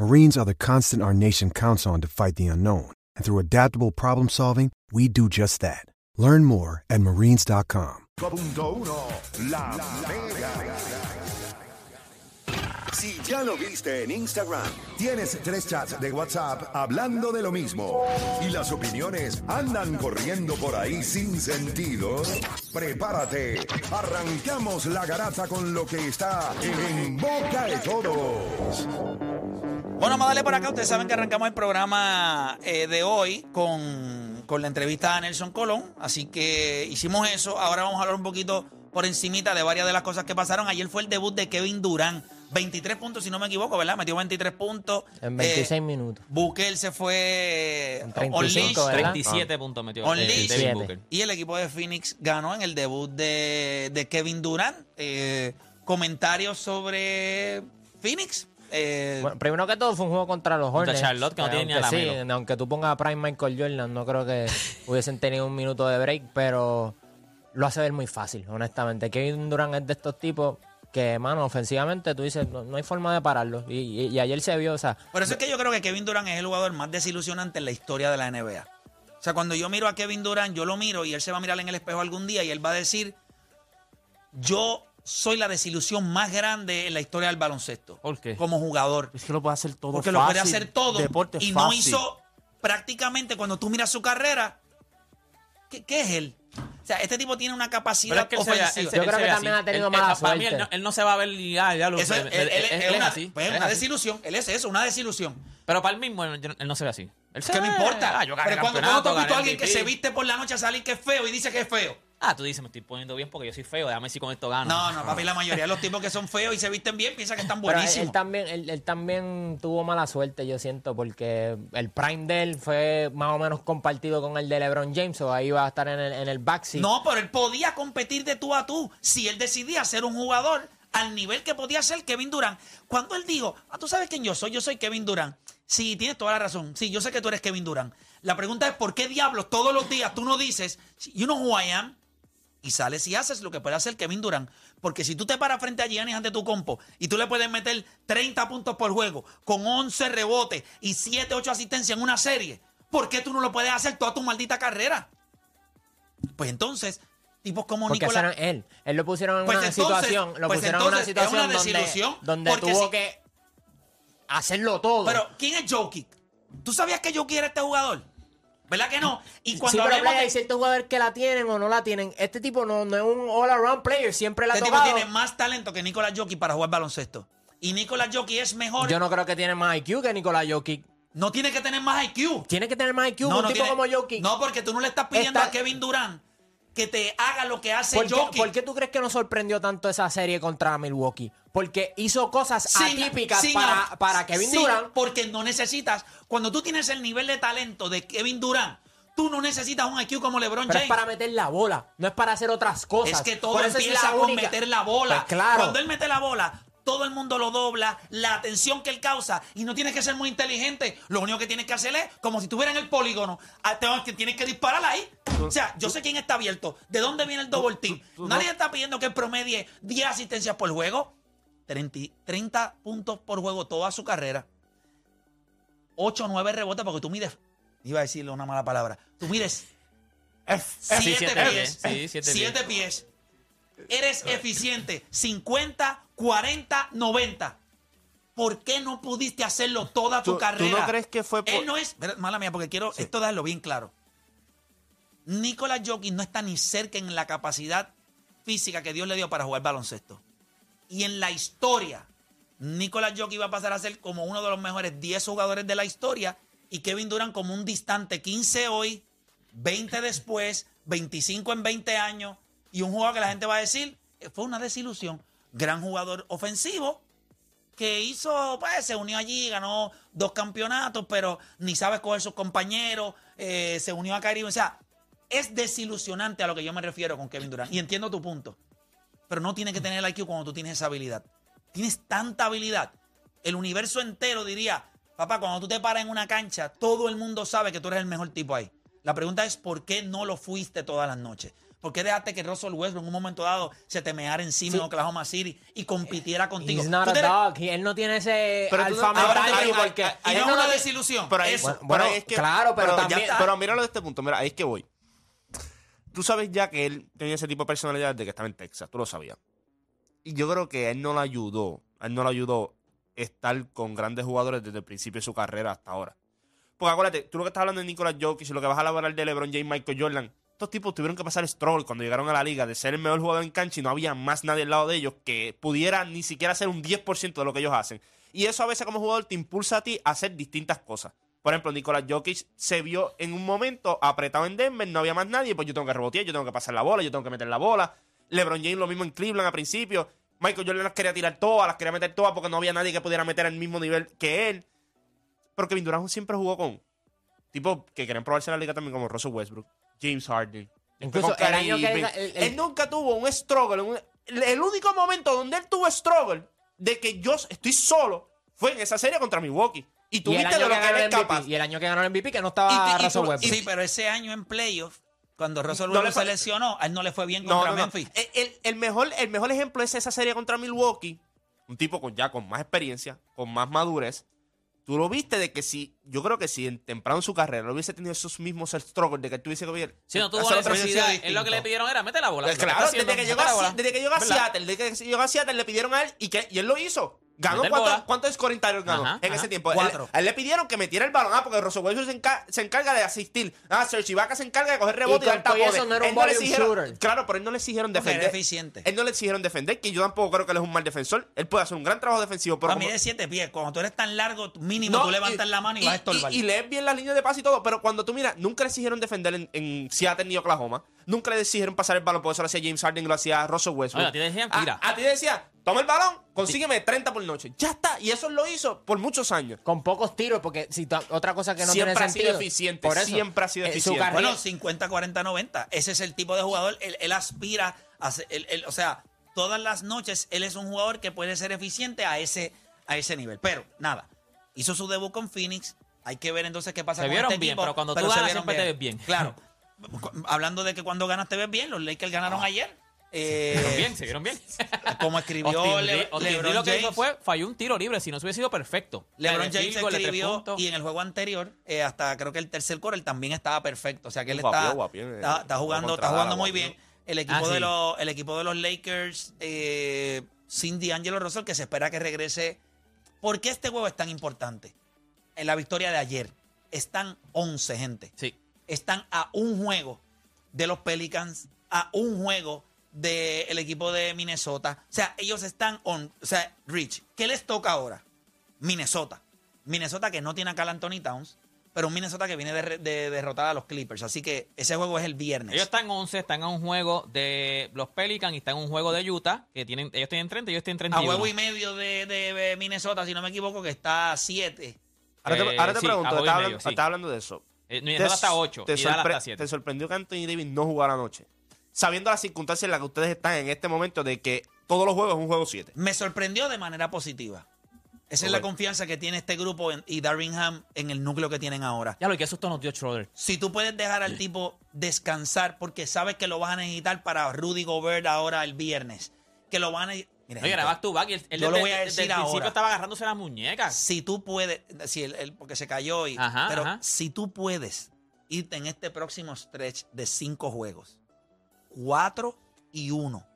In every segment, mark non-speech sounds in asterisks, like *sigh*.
Marines are the constant our nation counts on to fight the unknown. And through adaptable problem solving, we do just that. Learn more at marines.com. 5.1 La Mega. Si ya lo viste en Instagram, tienes tres chats de WhatsApp hablando de lo mismo y las opiniones andan corriendo por ahí sin sentido, prepárate. Arrancamos la garata con lo que está en boca de todos. Bueno, vamos a darle por acá. Ustedes saben que arrancamos el programa eh, de hoy con, con la entrevista a Nelson Colón. Así que hicimos eso. Ahora vamos a hablar un poquito por encimita de varias de las cosas que pasaron. Ayer fue el debut de Kevin Durán. 23 puntos, si no me equivoco, ¿verdad? Metió 23 puntos. En 26 Eh, minutos. Booker se fue En on 35, leash. ¿verdad? 37 puntos metió On eh. Y el equipo de Phoenix ganó en el debut de, de Kevin Durant. Eh, comentarios sobre Phoenix. Eh, Bueno, primero que todo fue un juego contra los Contra Hornets. Charlotte, que no tiene ni a Aunque sí, Lamelo. aunque tú pongas a Prime Michael Jordan, no creo que *laughs* hubiesen tenido un minuto de break, pero lo hace ver muy fácil, honestamente. Kevin Durant es de estos tipos que, mano, ofensivamente tú dices, no, no hay forma de pararlo. Y, y- y ayer se vio, o sea, Por eso es que yo creo que Kevin Durant es el jugador más desilusionante en la historia de la NBA. O sea, cuando yo miro a Kevin Durant, yo lo miro y él se va a mirar en el espejo algún día y él va a decir, yo soy la desilusión más grande en la historia del baloncesto. ¿Por qué? Como jugador. Es que lo puede hacer todo Porque lo puede hacer todo. Deporte y no hizo prácticamente, cuando tú miras su carrera, ¿qué, qué es él? O sea, este tipo tiene una Pero capacidad es que él se él se- Yo él creo que también así. ha tenido Él- él- mala Para mí, él suerte. no, él no se va a ver y ya, ya lo Eso es, él- él- él- él- él él es una, así. pues, una así. desilusión. Él es eso, una desilusión. Pero para él mismo, él, él no se ve así. Él se ¿Qué me ve, importa? ah, yo gané Pero cuando, cuando tú has visto a alguien que se viste por la noche a salir que es feo y dice que es feo. Ah, tú dices, me estoy poniendo bien porque yo soy feo. Déjame si con esto gano. No, no, papi, la mayoría de los tipos que son feos y se visten bien piensan que están Pero él, buenísimos. él también, él, él también tuvo mala suerte, yo siento, porque el prime de él fue más o menos compartido con el de LeBron James, o ahí va a estar en el, en el backseat. No, pero él podía competir de tú a tú si él decidía ser un jugador al nivel que podía ser Kevin Durant. Cuando él dijo, ah, tú sabes quién yo soy, yo soy Kevin Durant. Sí, tienes toda la razón. Sí, yo sé que tú eres Kevin Durant. La pregunta es, ¿por qué diablos todos los días tú no dices, you know who I am? Y sales y haces lo que puede hacer Kevin Durant. Porque si tú te paras frente a Giannis ante tu compo y tú le puedes meter 30 puntos por juego con 11 rebotes y 7, 8 asistencias en una serie, ¿por qué tú no lo puedes hacer toda tu maldita carrera? Pues entonces, tipos como Porque Nicolás... él. Él lo pusieron en Pues una entonces- situación, lo pues pusieron en una situación una desilusión, donde, tuvo si- que hacerlo todo. Pero, ¿quién es Jokic? ¿Tú sabías que Jokic era este jugador? ¿Verdad que no? Y sí, cuando pero hablemos Play, de- hay ciertos jugadores que la tienen o no la tienen. Este tipo no, no es un all-around player, siempre la ha este tipo tiene más talento que Nicolás Jokic para jugar baloncesto. Y Nicolás Jokic es mejor. Yo no creo que tiene más IQ que Nikola Jokic. No tiene que tener más IQ. Tiene que tener más IQ No, un no tipo tiene- como Jokic. No, porque tú no le estás pidiendo Está- a Kevin Durant que te haga lo que hace ¿Por qué, Jokic. por qué tú crees que nos sorprendió tanto esa serie contra Milwaukee? Porque hizo cosas Sin- atípicas sin- para, para Kevin sin- Durant. Porque no necesitas. Cuando tú tienes el nivel de talento de Kevin Durant, tú no necesitas un IQ como LeBron Pero es James. para meter la bola, no es para hacer otras cosas. Es que todo es empieza con única- meter la bola. Pues claro. Cuando él mete la bola, todo el mundo lo dobla, la atención que él causa, y no tienes que ser muy inteligente. Lo único que tienes que hacer es, como si estuviera en el polígono, ah, tienes que disparar ahí. O sea, yo sé quién está abierto, de dónde viene el double team. Nadie está pidiendo que promedie 10 asistencias por juego. 30, 30 puntos por juego toda su carrera. 8 o 9 rebotes, porque tú mides. Iba a decirle una mala palabra. Tú mides Sí, 7 siete pies. pies. Sí, siete pies. 7 pies. Eres eficiente. 50, 40, 90. ¿Por qué no pudiste hacerlo toda tu ¿Tú- tú carrera? no crees que fue por- Él no es. Mala mía, porque quiero esto darlo bien claro. Nicolás Jokic no está ni cerca en la capacidad física que Dios le dio para jugar baloncesto. Y en la historia, Nicolás Jokic va a pasar a ser como uno de los mejores 10 jugadores de la historia y Kevin Durant como un distante 15 hoy, 20 *laughs* después, 25 en 20 años y un jugador que la gente va a decir eh, fue una desilusión. Gran jugador ofensivo que hizo, pues se unió allí, ganó dos campeonatos, pero ni sabe escoger sus compañeros, eh, se unió a Kyrie. O sea, es desilusionante a lo que yo me refiero con Kevin Durant. Y entiendo tu punto. Pero no tiene que tener el IQ cuando tú tienes esa habilidad. Tienes tanta habilidad. El universo entero diría, papá, cuando tú te paras en una cancha, todo el mundo sabe que tú eres el mejor tipo ahí. La pregunta es, ¿por qué no lo fuiste todas las noches? ¿Por qué dejaste que Russell Westbrook en un momento dado se te meara encima en Oklahoma City y compitiera contigo? He's not a dog. Él no tiene ese Pero alfa te- porque... ahí- no es una desilusión. Pero ahí, Eso. Bueno, pero ahí es que, claro, pero ya también- pero míralo de este punto, mira, ahí es que voy. Tú sabes ya que él tenía ese tipo de personalidad desde que estaba en Texas, tú lo sabías. Y yo creo que él no lo ayudó, a él no lo ayudó estar con grandes jugadores desde el principio de su carrera hasta ahora. Porque acuérdate, tú lo que estás hablando de Nicolas Jokic y lo que vas a hablar de LeBron James, Michael Jordan, estos tipos tuvieron que pasar struggle cuando llegaron a la liga de ser el mejor jugador en cancha y no había más nadie al lado de ellos que pudiera ni siquiera hacer un 10% de lo que ellos hacen. Y eso a veces como jugador te impulsa a ti a hacer distintas cosas. Por ejemplo, Nicolás Jokic se vio en un momento apretado en Denver, no había más nadie, pues yo tengo que rebotear, yo tengo que pasar la bola, yo tengo que meter la bola. LeBron James lo mismo en Cleveland al principio. Michael Jordan las quería tirar todas, las quería meter todas porque no había nadie que pudiera meter al mismo nivel que él. Pero Kevin Durant siempre jugó con tipos que querían probarse en la liga también como Russell Westbrook, James Harden. Incluso Con el año que Kyrie él- Irving. el- el- él nunca tuvo un struggle. un- el, único momento donde él tuvo struggle de que yo estoy solo fue en esa serie contra Milwaukee. Y tú y viste de lo que él el es MVP, capaz. Y el año que ganó el MVP que no estaba Y- y- y Russell Westbrook. Sí, pero ese año en playoff, cuando Russell No le Westbrook fue- se lesionó, a él no le fue bien No, contra no, no. Memphis. El, el- el mejor, el mejor ejemplo es esa serie contra Milwaukee. Un tipo con ya con más experiencia, con más madurez. Tú lo viste de que si, yo creo que si en temprano en su carrera no hubiese tenido esos mismos struggles de que tuviese que hubiera- Si no tuvo otra necesidad, es lo que le pidieron era, mete la bola. Pues claro, haciendo, desde que, llegó a, la desde que llegó a ¿Verdad? Seattle, desde que llegó a Seattle le pidieron a él y, que, y él lo hizo. Ganó Meter cuántos bola. cuántos scoring titles ganó Ajá, en ajá. ese tiempo. Cuatro. Él- A él le pidieron que metiera el balón, ah, porque Russell Wilson se, enca- se encarga de asistir. Ah, Serge Ibaka se encarga de coger rebote y, Y dar tapones. eso no era un Él le volume exigieron- shooter. Claro, pero él no le exigieron Porque defender. era eficiente. Él no le exigieron defender, que yo tampoco creo que él es un mal defensor. Él puede hacer un gran trabajo defensivo, pero Para como- mí de siete pies. Cuando tú eres tan largo, mínimo no, tú levantas la mano y, vas a estorbar. Y, lees bien las líneas de pase y todo, pero cuando tú miras, nunca le exigieron defender en, en Seattle ni Oklahoma. Nunca le exigieron pasar el balón, por eso lo hacía James Harden y lo hacía Russell Westbrook. Oye, a ti te decían, tira. A, a ti te decía, toma el balón, consígueme 30 por noche. Ya está. Y eso lo hizo por muchos años. Con pocos tiros, porque si otra cosa que no Siempre tiene ha sido eficiente, Por eso, siempre ha sido eh, su eficiente. carrera- Bueno, 50, 40, 90. Ese es el tipo de jugador. Él, él aspira a ser, él- él- o sea, todas las noches él es un jugador que puede ser eficiente a ese, a ese nivel. Pero, nada, hizo su debut con Phoenix. Hay que ver entonces qué pasa Se con vieron este bien, equipo. pero cuando tú se ganas vieron siempre te ves bien. Claro. *laughs* Hablando de que cuando ganas te ves bien, los Lakers ganaron ayer. Eh, Se vieron bien, se vieron bien. *laughs* Como escribió Austin Le- Austin LeBron lo que hizo James. fue, falló un tiro libre, si no se hubiese sido perfecto. LeBron de James de tres escribió y en el juego anterior, eh, hasta creo que el tercer core, él también estaba perfecto. O sea que él está, eh, está, está jugando, está jugando muy bien. El equipo, Ah, de sí. los, el equipo de los Lakers, eh, sin D'Angelo Russell, que se espera que regrese. ¿Por qué este juego es tan importante? En la victoria de ayer, están 11, gente. Sí. Están a un juego de los Pelicans, a un juego del equipo de Minnesota. O sea, ellos están on. O sea, Rich, ¿qué les toca ahora? Minnesota. Minnesota que no tiene a Cal Anthony Towns, pero un Minnesota que viene de, de derrotar a los Clippers. Así que ese juego es el viernes. Ellos están 11, están en un juego de los Pelicans y están en un juego de Utah, que tienen, ellos tienen 30 y ellos tienen a 31. juego y medio de, de Minnesota, si no me equivoco, que está a 7. Ahora te, Eh, ahí ahora te sí, pregunto, a estás hablando, sí. estás hablando de eso. Eh, Minnesota está 8 te y Dallas sorpre- está 7. ¿Te sorprendió que Anthony Davis no jugara anoche? Sabiendo las circunstancias en las que ustedes están en este momento de que todos los juegos es un juego 7. Me sorprendió de manera positiva. Esa es la confianza que tiene este grupo en- y Darvingham en el núcleo que tienen ahora. Ya lo que susto nos dio Schroeder. Si tú puedes dejar al tipo descansar porque sabes que lo vas a necesitar para Rudy Gobert ahora el viernes, que lo van a... Mira, Oye, back to back y él yo lo voy a desde decir el principio ahora. estaba agarrándose las muñecas. si tú puedes, si él, él- porque se cayó y, Ajá, pero ajá. si tú puedes irte en este próximo stretch de cinco juegos, cuatro y uno,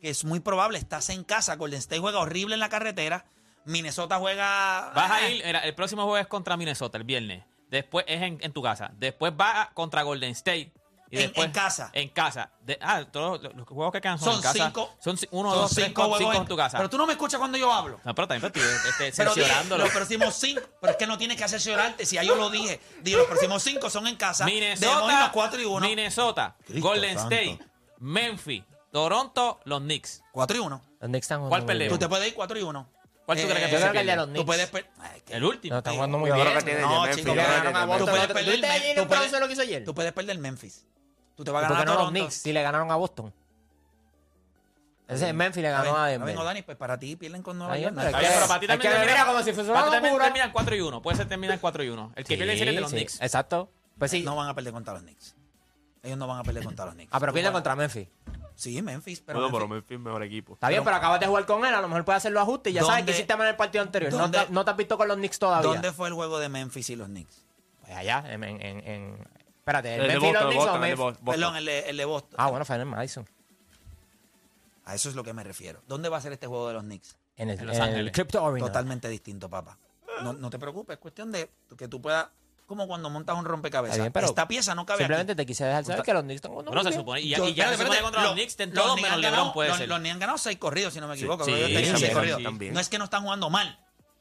que es muy probable, estás en casa, Golden State juega horrible en la carretera, Minnesota juega... Vas a ah, ir, mira, el próximo juego es contra Minnesota el viernes. Después es en, en tu casa. Después va contra Golden State. Y En- después, en casa. En casa. De- ah, todos los, los juegos que quedan son, Son en casa. cinco. Son uno, Son dos, tres, cinco cuatro, cinco juegos en tu casa. Pero tú no me escuchas cuando yo hablo. No, pero también estoy este, Pero, dije, cerciorándolo. los próximos cinco, pero es que no tienes que cerciorarte, si ya yo lo dije. Dije, los próximos cinco son en casa. Minnesota, 4 y 1. Minnesota, Cristo Golden santo. State, Memphis, Toronto, los Knicks. 4 y 1. Los Knicks están ¿Cuál perdemos? Tú te puedes ir 4 y 1. ¿Cuál tú crees que Yo creo que los Knicks. Tú puedes Ay, El último. No, están jugando muy Yo bien. creo que tiene No, de Memphis, chico, yo creo que ganaron tiene a de Boston. Tú puedes ¿Tú perder tú puedes- bronce lo que hizo ayer? Tú puedes perder Memphis. Tú te vas a ¿Y por ganar a no los. Knicks si le ganaron a Boston? Ese es Memphis le ganó a Denver. O'Dani, pues para ti pierden con Nueva York. pero para ti también que termina- como si fuese una para ti también locura. terminan 4 y 1. Puede ser terminan 4 y 1. El que pierde es el de los Sí, Knicks. Exacto. Pues sí. No van a perder contra los Knicks. Ellos no van a perder contra los Knicks. Ah, pero Tú pierde vas- contra Memphis. Sí, Memphis, pero Bueno, pero Memphis- es mejor equipo. Está bien, Pero- pero acabas de jugar con él, a lo mejor puede hacer los ajustes y ya sabes ¿Dónde- que hiciste mal en el partido anterior. No te, no te has visto con los Knicks todavía. ¿Dónde fue el juego de Memphis y los Knicks? Pues allá, en... en, en, en- Espérate, ¿el El de Boston, el? Boston. Perdón, el de, el de Boston. Ah, bueno, en el Madison. A eso es lo que me refiero. ¿Dónde va a ser este juego de los Knicks? En el, En Los en el Ángeles. Crypto Arena. Totalmente distinto, papá. No, no te preocupes, es cuestión de que tú puedas, como cuando montas un rompecabezas. Está bien, pero Esta pieza no cabe Simplemente aquí. te quise dejar saber que los Knicks están jugando Bueno, se supone. Y ya, Yo- y ya se espérate, supone espérate, contra los lo- Knicks, los todos Knicks menos han LeBron ganado- puede los- ser. Los Knicks han ganado seis corridos, si no me equivoco. Sí, pero ellos tenían sí, seis sí, corridos. también. No es que no están jugando mal,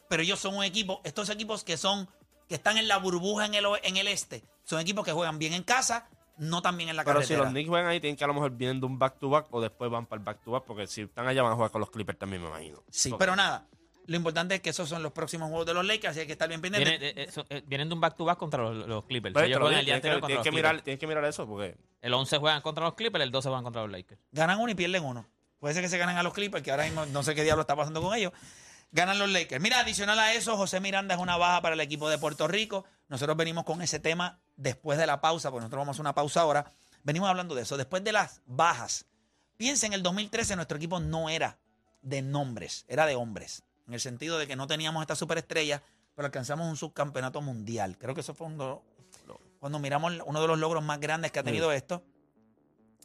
pero ellos son un equipo, estos equipos que son, que están en la burbuja en el, en el este, son equipos que juegan bien en casa, no tan bien en la Pero si carretera. los Knicks juegan ahí, tienen que a lo mejor vienen de un back-to-back o después van para el back-to-back, porque si están allá van a jugar con los Clippers también, me imagino. Sí, pero nada. Lo importante es que esos son los próximos juegos de los Lakers, así que hay que estar bien pendientes. Viene- eh, eh, so- eh, vienen de un back-to-back contra los, los Clippers. Pero lo juegan digo, el día tienes anterior que, tienes que mirar, tienes que mirar eso, porque El 11 juegan contra los Clippers, el 12 juegan contra los Lakers. Ganan uno y pierden uno. Puede ser que se ganen a los Clippers, que ahora mismo no sé qué diablo está pasando con ellos. Ganan los Lakers. Mira, adicional a eso, José Miranda es una baja para el equipo de Puerto Rico. Nosotros venimos con ese tema después de la pausa, porque nosotros vamos a hacer una pausa ahora. Venimos hablando de eso. Después de las bajas, piensa en el 2013, nuestro equipo no era de nombres, era de hombres. En el sentido de que no teníamos esta superestrella, pero alcanzamos un subcampeonato mundial. Creo que eso fue cuando miramos uno de los logros más grandes que ha tenido esto.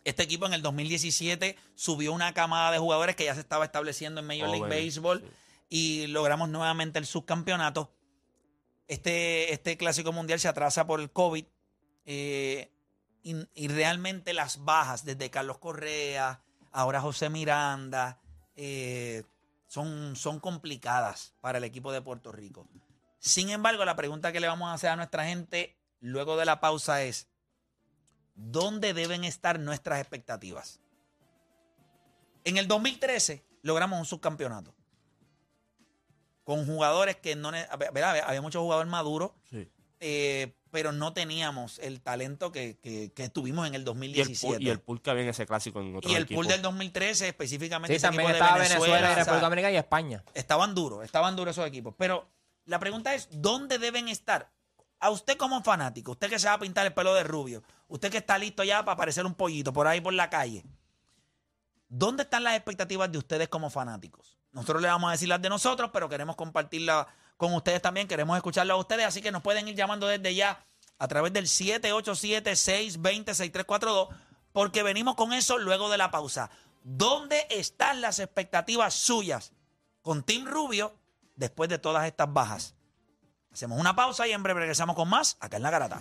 Este equipo en el 2017 subió una camada de jugadores que ya se estaba estableciendo en Major League Baseball sí. y logramos nuevamente el subcampeonato. Este, este clásico mundial se atrasa por el COVID eh, y, realmente las bajas, desde Carlos Correa, ahora José Miranda, eh, son, son complicadas para el equipo de Puerto Rico. Sin embargo, la pregunta que le vamos a hacer a nuestra gente luego de la pausa es, ¿dónde deben estar nuestras expectativas? En el 2013 logramos un subcampeonato con jugadores que no... ¿verdad? Había muchos jugadores maduros, Sí. eh, pero no teníamos el talento que, que- que tuvimos en el Y el, 2017. pool, y el pool que había en ese clásico en otro Y el pool del 2013, específicamente Sí, ese también equipo de estaba Venezuela, Venezuela, y República Dominicana y España. estaban duros, estaban duros esos equipos. Pero la pregunta es, ¿dónde deben estar? A usted como fanático, usted que se va a pintar el pelo de rubio, usted que está listo ya para parecer un pollito por ahí por la calle, ¿dónde están las expectativas de ustedes como fanáticos? Nosotros le vamos a decir las de nosotros, pero queremos compartirlas con ustedes también, queremos escucharlas a ustedes, así que nos pueden ir llamando desde ya a través del 787-620-6342, porque venimos con eso luego de la pausa. ¿Dónde están las expectativas suyas con Team Rubio después de todas estas bajas? Hacemos una pausa y en breve regresamos con más acá en La Garata.